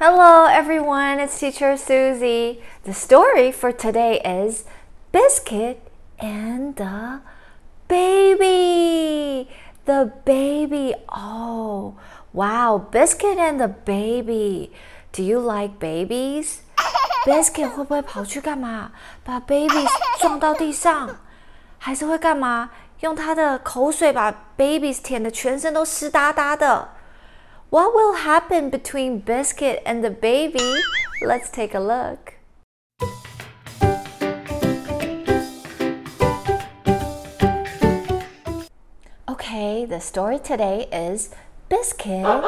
Hello, everyone. It's Teacher Susie. The story for today is Biscuit and the Baby. The baby. Oh, wow. Biscuit and the baby. Do you like babies? Biscuit 会不会跑去干嘛？把 babies 撞到地上，还是会干嘛？用他的口水把 babies 舔的全身都湿哒哒的。 What will happen between Biscuit and the baby? Let's take a look. Okay, the story today is Biscuit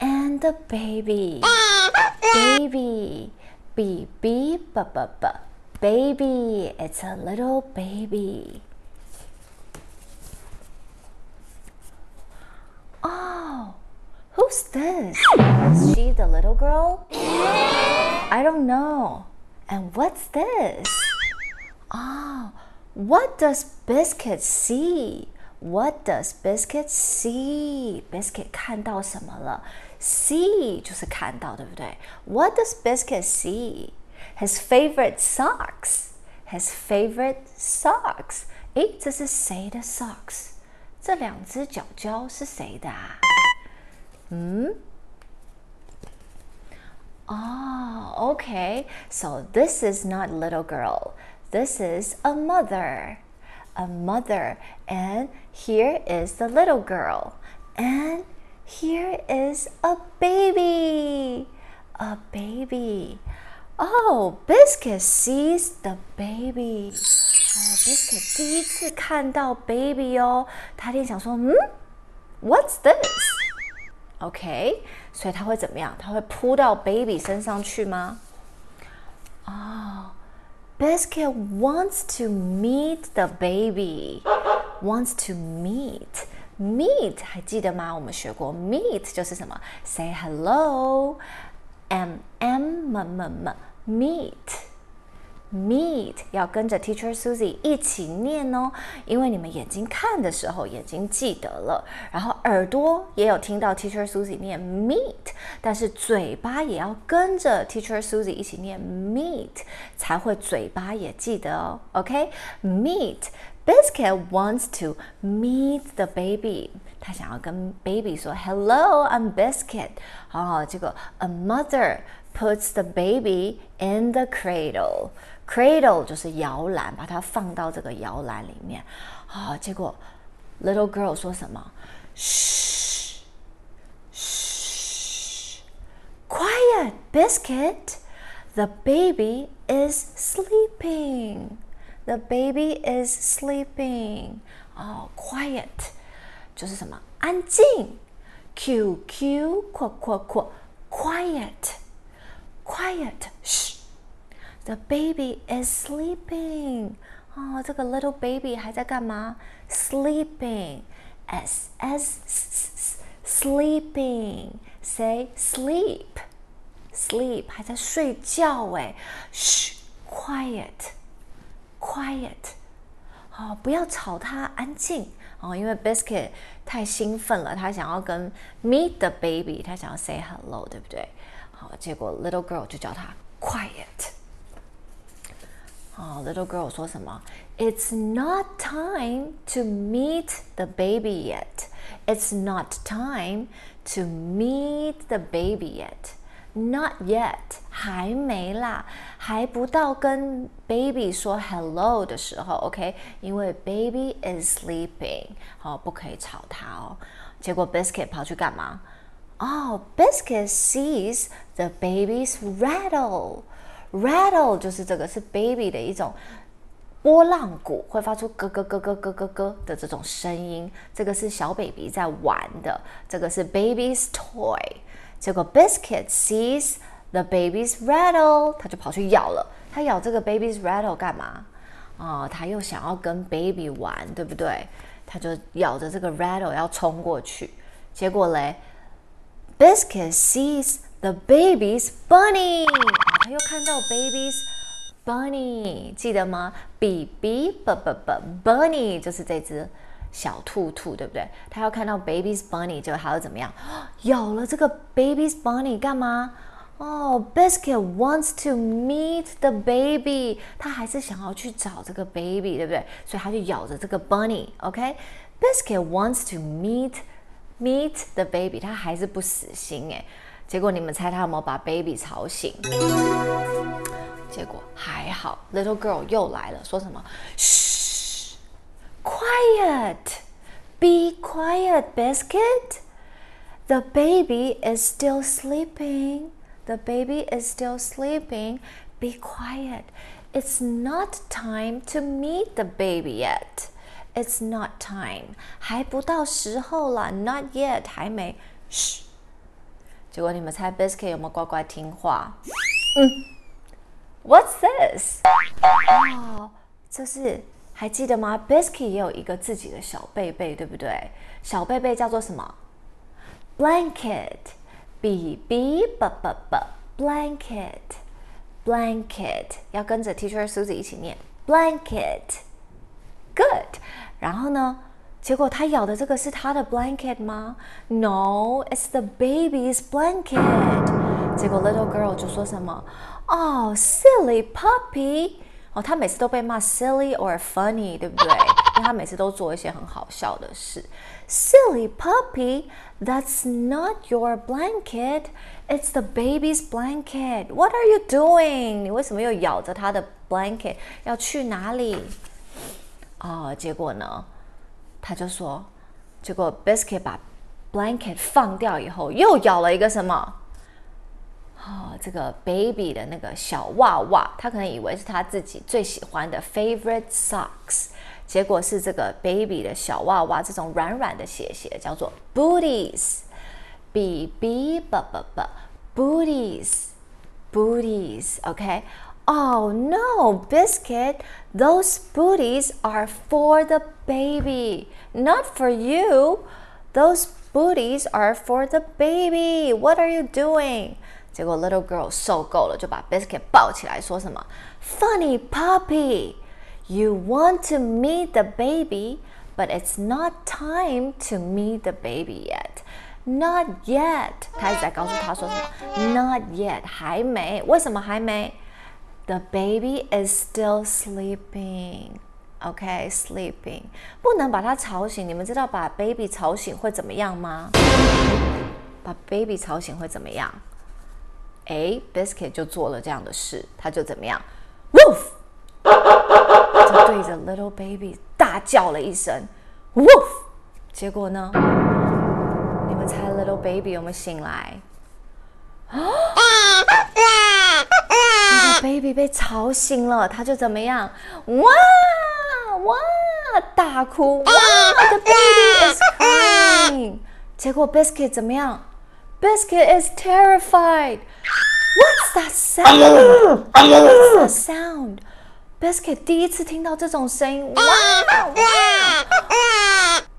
and the baby. Baby. B B B B B. Baby. It's a little baby. Oh, who's this? Is she the little girl? I don't know. And what's this? Oh, what does Biscuit see? What does Biscuit see? Biscuit 看到什么了？See 就是看到，对不对？What does Biscuit see? His favorite socks. His favorite socks. 诶，这是谁的 socks？这两只脚脚是谁的啊？ 嗯？Oh, okay. So this is not little girl. This is a mother. A mother. And here is the little girl. And here is a baby. A baby. Oh, Biscuit sees the baby. 哦，Biscuit 第一次看到 baby 哦，他一定想说，嗯，What's this？OK，、 okay, 所以他会怎么样？他会扑到 baby 身上去吗？哦、oh,，Biscuit wants to meet the baby. Wants to meet. Meet 还记得吗？我们学过 meet 就是什么？Say hello. M M M M meet. Meet 要跟着 Teacher Susie 一起念哦，因为你们眼睛看的时候，眼睛记得了，然后耳朵也有听到 Teacher Susie 念 meet，但是嘴巴也要跟着 Teacher Susie 一起念 meet，才会嘴巴也记得哦。OK，meet Biscuit wants to meet the baby，他想要跟 baby 说 Hello，I'm Biscuit。好，这个 a mother puts the baby in the cradle。Cradle 就是摇篮，把它放到这个摇篮里面。啊，结果 little girl 说什么？Shh, shh, quiet, biscuit. The baby is sleeping. The baby is sleeping. 哦，quiet 就是什么？安静。Q Q 括括括，quiet, quiet, shh. The baby is sleeping. 哦，这个 little baby 还在干嘛？Sleeping. S S S sleeping. Say sleep. Sleep 还在睡觉哎。嘘，quiet. Quiet. 哦，不要吵他，安静哦。因为 Biscuit 太兴奋了，他想要跟 meet the baby，他想要 say hello，对不对？好，结果 little girl 就叫他 quiet。 哦，little girl 说什么？It's not time to meet the baby yet. It's not time to meet the baby yet. Not yet，还没啦，还不到跟 baby 说 hello 的时候，OK？因为 baby is sleeping，好，不可以吵他哦。结果 Biscuit 跑去干嘛？哦，Biscuit sees the baby's rattle。 Rattle 就是这个是 baby 的一种波浪鼓，会发出咯咯咯咯咯咯咯的这种声音。这个是小 baby 在玩的，这个是 baby's toy。结果 Biscuit sees the baby's rattle，他就跑去咬了。他咬这个 baby's rattle 干嘛？哦，他又想要跟 baby 玩，对不对？他就咬着这个 rattle 要冲过去。结果嘞，Biscuit sees the baby's bunny。他又看到 baby's bunny，记得吗？b b b b b bunny 就是这只小兔兔，对不对？他要看到 baby's bunny，就还要怎么样？咬了这个 baby's bunny 干嘛？哦，Biscuit wants to meet the baby，他还是想要去找这个 baby，对不对？所以他就咬着这个 bunny，OK？Biscuit wants to meet meet the baby，他还是不死心哎。结果你们猜他有没有把 baby 吵醒？结果还好，little girl 又来了，说什么？嘘，quiet，be quiet, biscuit. The baby is still sleeping. The baby is still sleeping. Be quiet. It's not time to meet the baby yet. It's not time. 还不到时候了，not yet，还没。嘘。 结果你们猜 Biscuit 有没有乖乖听话？嗯，What's this？哦，这是还记得吗？Biscuit 也有一个自己的小贝贝，对不对？小贝贝叫做什么？Blanket。B B B B B blanket blanket 要跟着 Teacher Susie 一起念 blanket good。然后呢，结果他咬的这个是他的 blanket 吗？No, it's the baby's blanket。结果 little girl 就说什么？Oh, silly puppy！哦，他每次都被骂 silly or funny，对不对？因为他每次都做一些很好笑的事。Silly puppy, that's not your blanket. It's the baby's blanket. What are you doing? 你为什么又咬着他的 blanket？要去哪里？哦，结果呢， 他就说，结果 Biscuit 把 blanket 放掉以后，又咬了一个什么？哦，这个 baby 的那个小袜袜，他可能以为是他自己最喜欢的 favorite socks。结果是这个 baby 的小袜袜，这种软软的鞋鞋叫做 booties，b b b b b booties booties OK Oh no, biscuit, those booties are for the baby, not for you. Those booties are for the baby. What are you doing? 结果 little girl 受够了，就把 biscuit 抱起来，说什么？Funny puppy. You want to meet the baby, but it's not time to meet the baby yet. Not yet，他一直在告诉他说什么？Not yet，还没。为什么还没 ？The baby is still sleeping. OK, sleeping，不能把他吵醒。你们知道把 baby 吵醒会怎么样吗？把 baby 吵醒会怎么样？哎，Biscuit 就做了这样的事，他就怎么样？Woof！就对着 little baby 大叫了一声，woof！结果呢？你们猜 little baby 有没有醒来？啊！baby 被吵醒了，他就怎么样？哇哇大哭！哇，the baby is crying！结果 biscuit 怎么样？biscuit is terrified！What's that sound? What's that sound? Biscuit 第一次听到这种声音，哇哇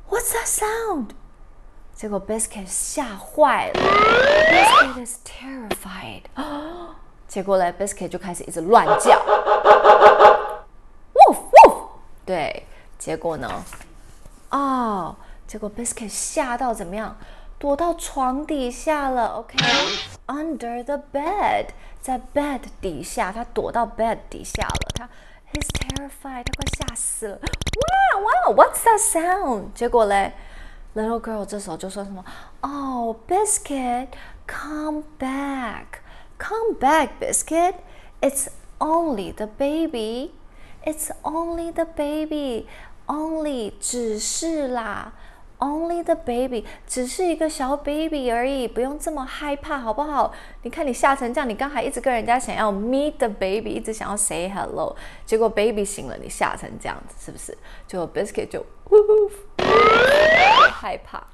！What's that sound？结果 Biscuit 吓坏了，Biscuit is terrified。结果嘞，Biscuit 就开始一直乱叫，woof woof。对，结果呢？哦，结果 Biscuit 吓到怎么样？躲到床底下了，OK？Under the bed，在 bed 底下，他躲到 bed 底下了，他。He's terrified，他快吓死了。哇哇，What's that sound？结果嘞，Little girl 这时候就说什么？Oh, Biscuit, come back, come back, Biscuit. It's only the baby. It's only the baby. Only 只是啦。Only the baby，只是一个小 baby 而已，不用这么害怕，好不好？你看你吓成这样，你刚才一直跟人家想要 meet the baby，一直想要 say hello，结果 baby 醒了，你吓成这样子，是不是？就 biscuit 就害怕，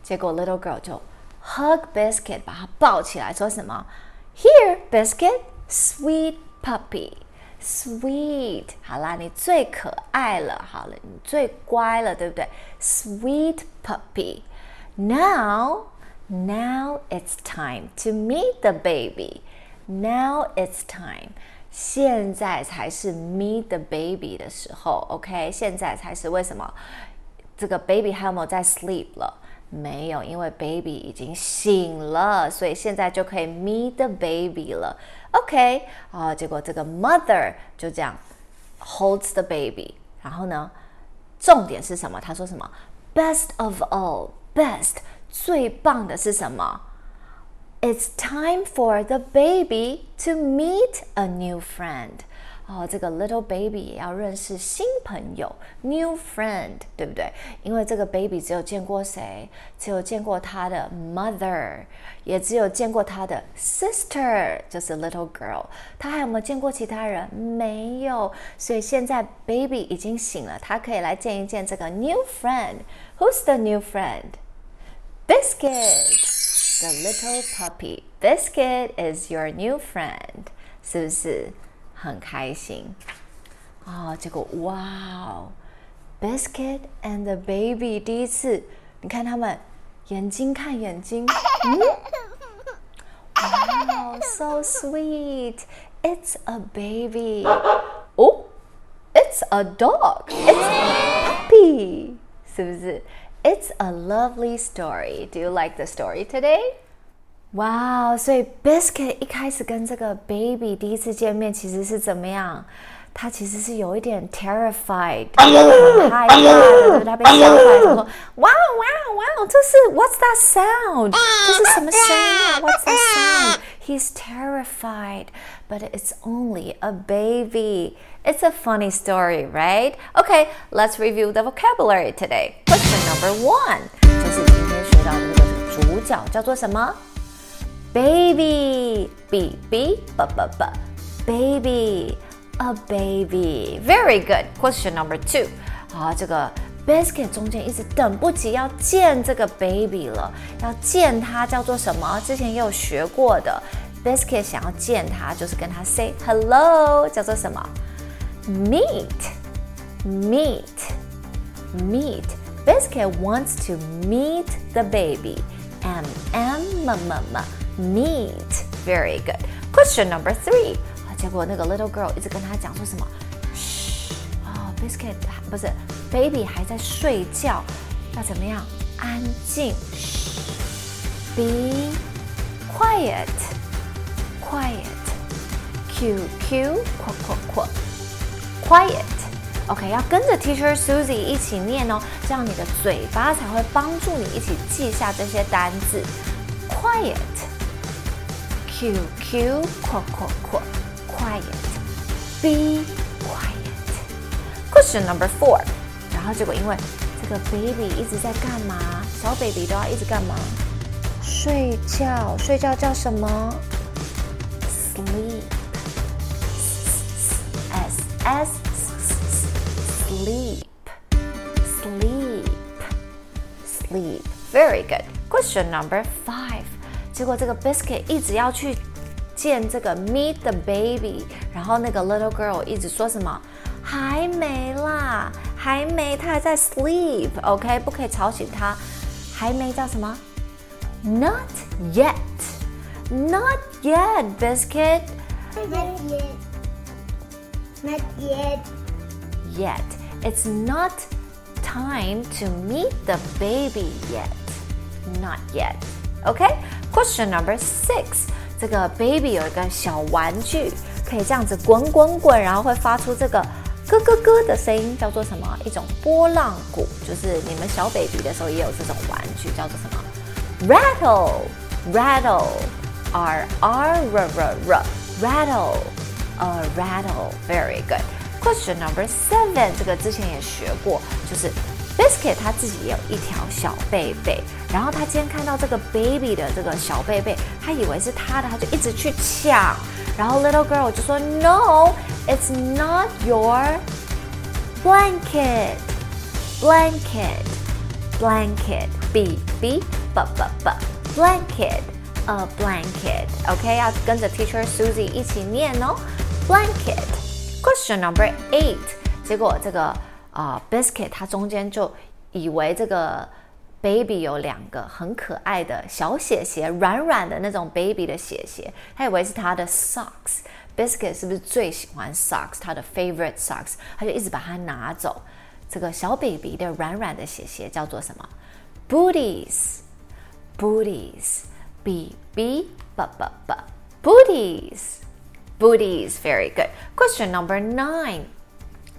结果 little girl 就 hug biscuit，把他抱起来，说什么？Here biscuit, sweet puppy。Sweet，好啦，你最可爱了，好了，你最乖了，对不对？Sweet puppy. Now, now it's time to meet the baby. Now it's time. 现在才是 meet the baby 的时候，OK？现在才是为什么？这个 baby 还有没有在 sleep 了 没有，因为 baby 已经醒了，所以现在就可以 meet the baby 了。OK 啊，结果这个 mother 就这样 holds the baby，然后呢，重点是什么？他说什么？Best of all，best 最棒的是什么？It's time for the baby to meet a new friend。 哦，这个 little baby 也要认识新朋友，new friend，对不对？因为这个 baby 只有见过谁？只有见过他的 mother，也只有见过他的 sister，就是 little girl。他还有没有见过其他人？没有。所以现在 baby 已经醒了，他可以来见一见这个 new friend。Who's the new friend? Biscuit, the little puppy. Biscuit is your new friend，是不是？很开心啊！结果哇哦，Biscuit and the baby 第一次，你看他们眼睛看眼睛，嗯，哇，so sweet。It's a baby. Oh, it's a dog. It's a puppy. 是不是？It's a lovely story. Do you like the story today? 哇，所以 Biscuit 一开始跟这个 Baby 第一次见面，其实是怎么样？他其实是有一点 terrified，很害怕的，他被吓坏了。说：“哇哇哇，这是 What's that sound？这是什么声音？What's that sound？” He's terrified, but it's only a baby. It's a funny story, right? Okay, let's review the vocabulary today. Question number one 就是今天学到的那个主角叫做什么 ？baby, b b b b b, baby, a baby. Very good. Question number two. 好，这个 biscuit 中间一直等不及要见这个 baby 了，要见他叫做什么？之前也有学过的，biscuit 想要见他，就是跟他 say hello，叫做什么？Meet, meet, meet. Biscuit wants to meet the baby. M M M M meat. Very good. Question number three. 啊，结果那个 little girl 一直跟他讲说什么？嘘，哦，biscuit 不是 baby 还在睡觉，要怎么样？安静。嘘，be quiet, quiet. Q Q 括括括，quiet。OK，要跟着 Teacher Susie 一起念哦，这样你的嘴巴才会帮助你一起记下这些单字。Quiet。 Q Q 括括括 quiet be quiet question number four 然后结果因为这个 baby 一直在干嘛小 baby 都要一直干嘛睡觉睡觉叫什么 sleep s s sleep sleep sleep very good question number five 结果这个 biscuit 一直要去见这个 meet the baby，然后那个 little girl 一直说什么还没啦，还没，他还在 sleep，OK，不可以吵醒他，还没叫什么？Not yet，not yet，biscuit。Not yet. Not yet. Yet. It's not time to meet the baby yet. Not yet. OK，Question number six，这个 baby 有一个小玩具，可以这样子滚滚滚，然后会发出这个咯咯咯的声音，叫做什么？一种波浪鼓，就是你们小 baby 的时候也有这种玩具，叫做什么？Rattle，rattle，r r r r r，rattle，a rattle，very good。Question number seven，这个之前也学过，就是。Biscuit 他自己也有一条小贝贝，然后他今天看到这个 baby 的这个小贝贝，他以为是他的，他就一直去抢，然后 little girl 就说 No, it's not your blanket, blanket, blanket, b b b b b blanket, a blanket. OK，要跟着 Teacher Susie 一起念哦，blanket. Question number eight，结果这个。 啊，biscuit，它中间就以为这个 baby 有两个很可爱的小鞋鞋，软软的那种 baby 的鞋鞋，他以为是他的 socks。biscuit 是不是最喜欢 socks？他的 favorite socks，他就一直把它拿走。这个小 baby 的软软的鞋鞋叫做什么 booties, booties, b b b b b, booties, booties. Very good. Question number nine.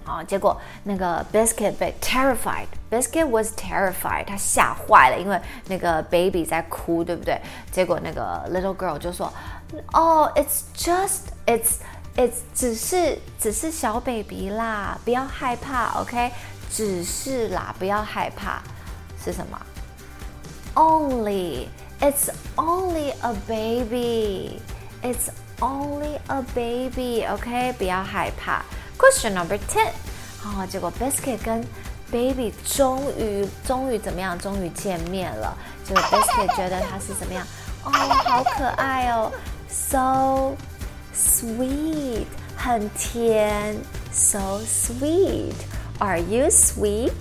啊，结果那个 Biscuit 被 terrified。Biscuit was terrified，他吓坏了，因为那个 baby 在哭，对不对？结果那个 little girl 就说：“Oh, it's just it's it's 只是只是小 baby 啦，不要害怕，OK？只是啦，不要害怕，是什么？Only it's only a baby. It's only a baby. OK，不要害怕。” Question number ten，好，结果 Biscuit 跟 Baby 终于终于怎么样？终于见面了。结果 Biscuit 觉得他是怎么样？哦，好可爱哦，so sweet，很甜，so sweet。Are you sweet?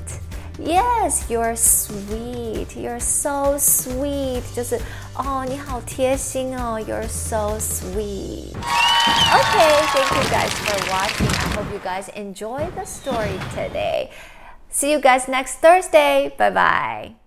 Yes, you're sweet. You're so sweet. 就是 哦，你好贴心哦。You're so sweet. Okay, thank you guys for watching. I hope you guys enjoy the story today. See you guys next Thursday. Bye bye.